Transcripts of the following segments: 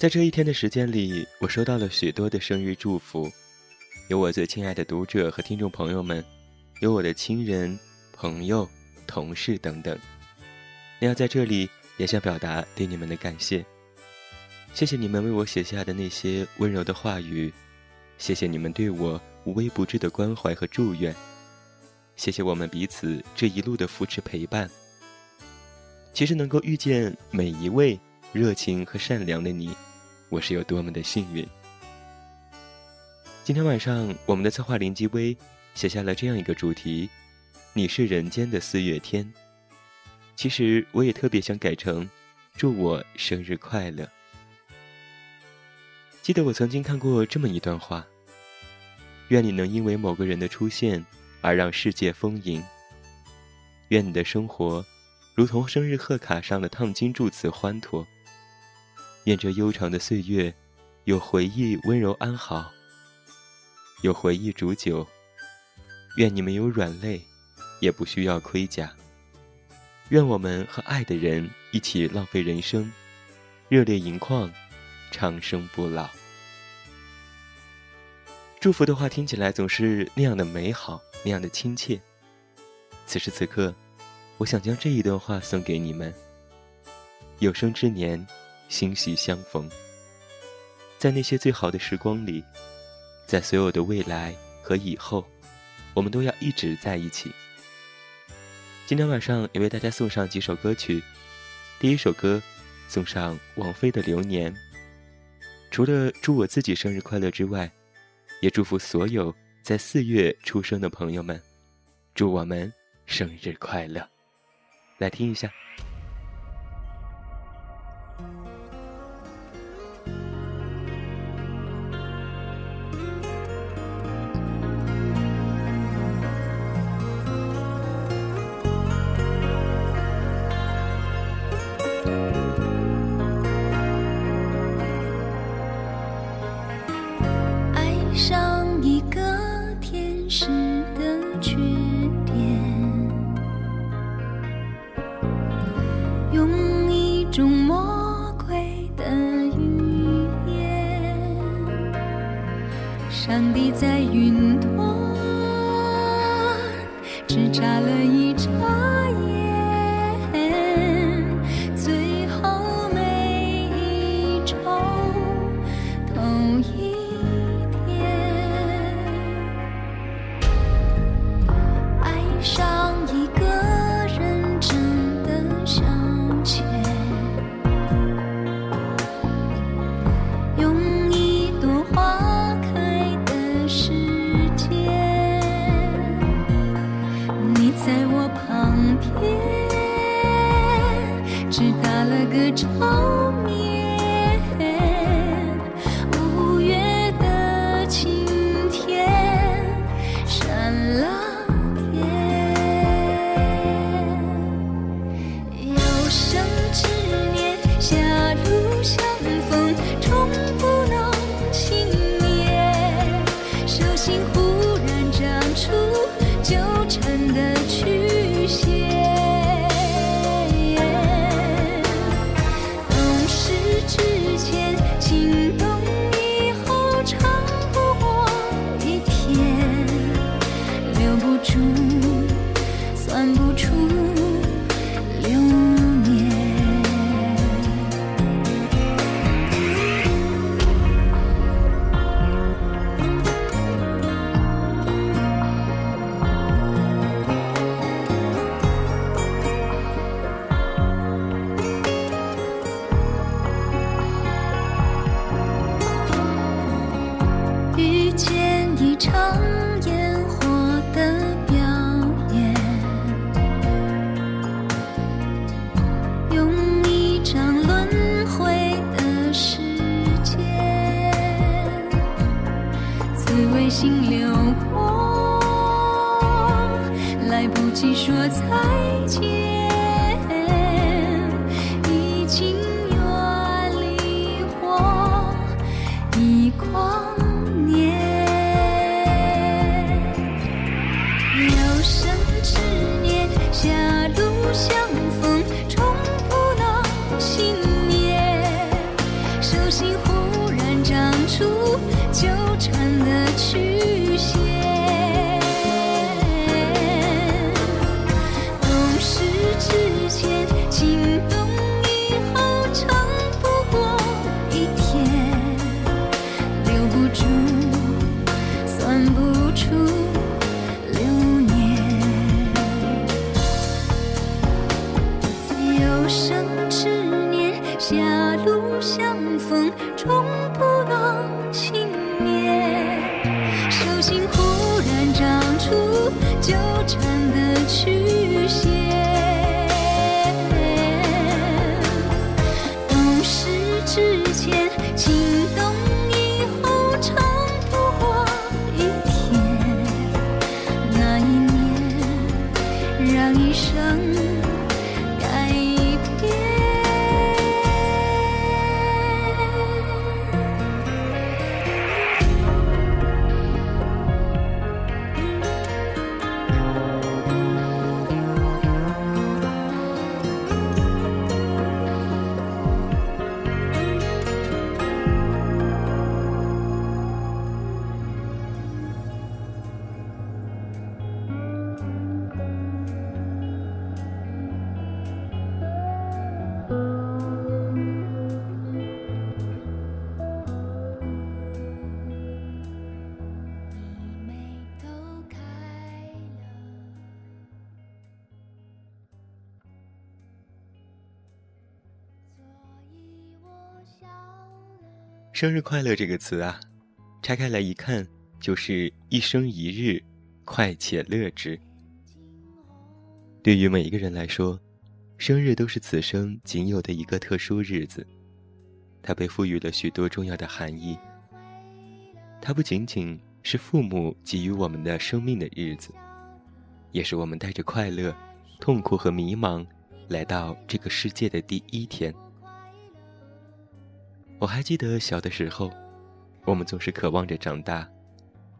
在这一天的时间里，我收到了许多的生日祝福，有我最亲爱的读者和听众朋友们，有我的亲人、朋友、同事等等。那要在这里也想表达对你们的感谢，谢谢你们为我写下的那些温柔的话语，谢谢你们对我无微不至的关怀和祝愿，谢谢我们彼此这一路的扶持陪伴。其实能够遇见每一位热情和善良的你。我是有多么的幸运！今天晚上，我们的策划林基薇写下了这样一个主题：“你是人间的四月天。”其实，我也特别想改成“祝我生日快乐”。记得我曾经看过这么一段话：“愿你能因为某个人的出现而让世界丰盈。愿你的生活如同生日贺卡上的烫金祝词，欢脱。”愿这悠长的岁月，有回忆温柔安好，有回忆煮酒。愿你没有软肋，也不需要盔甲。愿我们和爱的人一起浪费人生，热烈盈眶，长生不老。祝福的话听起来总是那样的美好，那样的亲切。此时此刻，我想将这一段话送给你们。有生之年。心喜相逢，在那些最好的时光里，在所有的未来和以后，我们都要一直在一起。今天晚上也为大家送上几首歌曲，第一首歌送上王菲的《流年》。除了祝我自己生日快乐之外，也祝福所有在四月出生的朋友们，祝我们生日快乐。来听一下。Bye. 只打了个招呼。来不及说再见。手心忽然长出纠缠。生日快乐这个词啊，拆开来一看，就是一生一日，快且乐之。对于每一个人来说，生日都是此生仅有的一个特殊日子，它被赋予了许多重要的含义。它不仅仅是父母给予我们的生命的日子，也是我们带着快乐、痛苦和迷茫来到这个世界的第一天。我还记得小的时候，我们总是渴望着长大，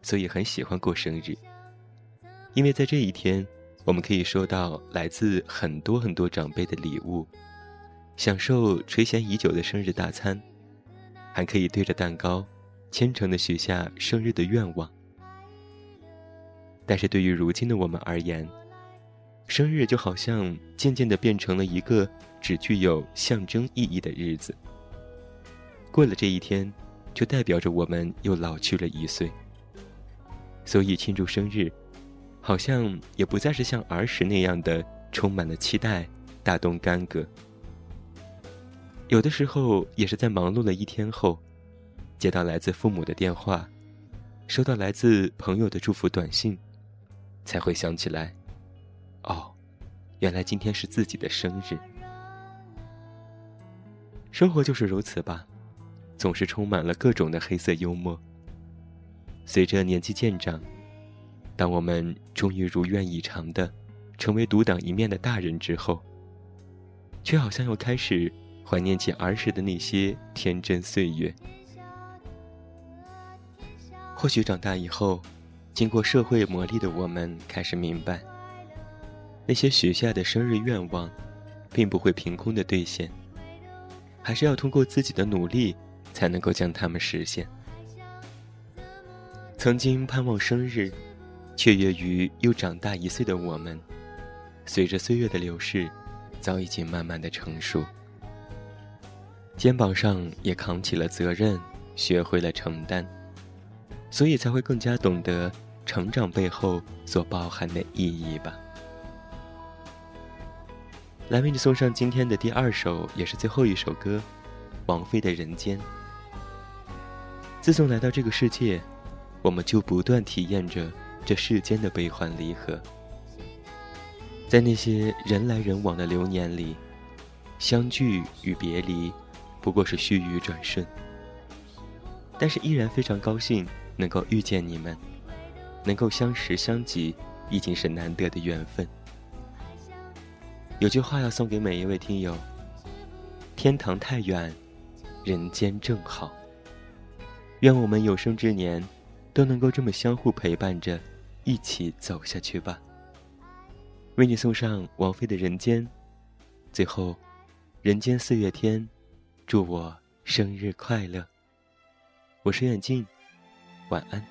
所以很喜欢过生日。因为在这一天，我们可以收到来自很多很多长辈的礼物，享受垂涎已久的生日大餐，还可以对着蛋糕，虔诚的许下生日的愿望。但是对于如今的我们而言，生日就好像渐渐的变成了一个只具有象征意义的日子。过了这一天，就代表着我们又老去了一岁。所以庆祝生日，好像也不再是像儿时那样的充满了期待、大动干戈。有的时候也是在忙碌了一天后，接到来自父母的电话，收到来自朋友的祝福短信，才会想起来，哦，原来今天是自己的生日。生活就是如此吧。总是充满了各种的黑色幽默。随着年纪渐长，当我们终于如愿以偿的成为独当一面的大人之后，却好像又开始怀念起儿时的那些天真岁月。或许长大以后，经过社会磨砺的我们开始明白，那些许下的生日愿望，并不会凭空的兑现，还是要通过自己的努力。才能够将它们实现。曾经盼望生日，雀跃于又长大一岁的我们，随着岁月的流逝，早已经慢慢的成熟，肩膀上也扛起了责任，学会了承担，所以才会更加懂得成长背后所包含的意义吧。来为你送上今天的第二首，也是最后一首歌，王菲的《人间》。自从来到这个世界，我们就不断体验着这世间的悲欢离合。在那些人来人往的流年里，相聚与别离，不过是须臾转瞬。但是依然非常高兴能够遇见你们，能够相识相及，已经是难得的缘分。有句话要送给每一位听友：天堂太远，人间正好。愿我们有生之年，都能够这么相互陪伴着，一起走下去吧。为你送上王菲的《人间》，最后，人间四月天，祝我生日快乐。我是远近，晚安。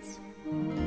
It's.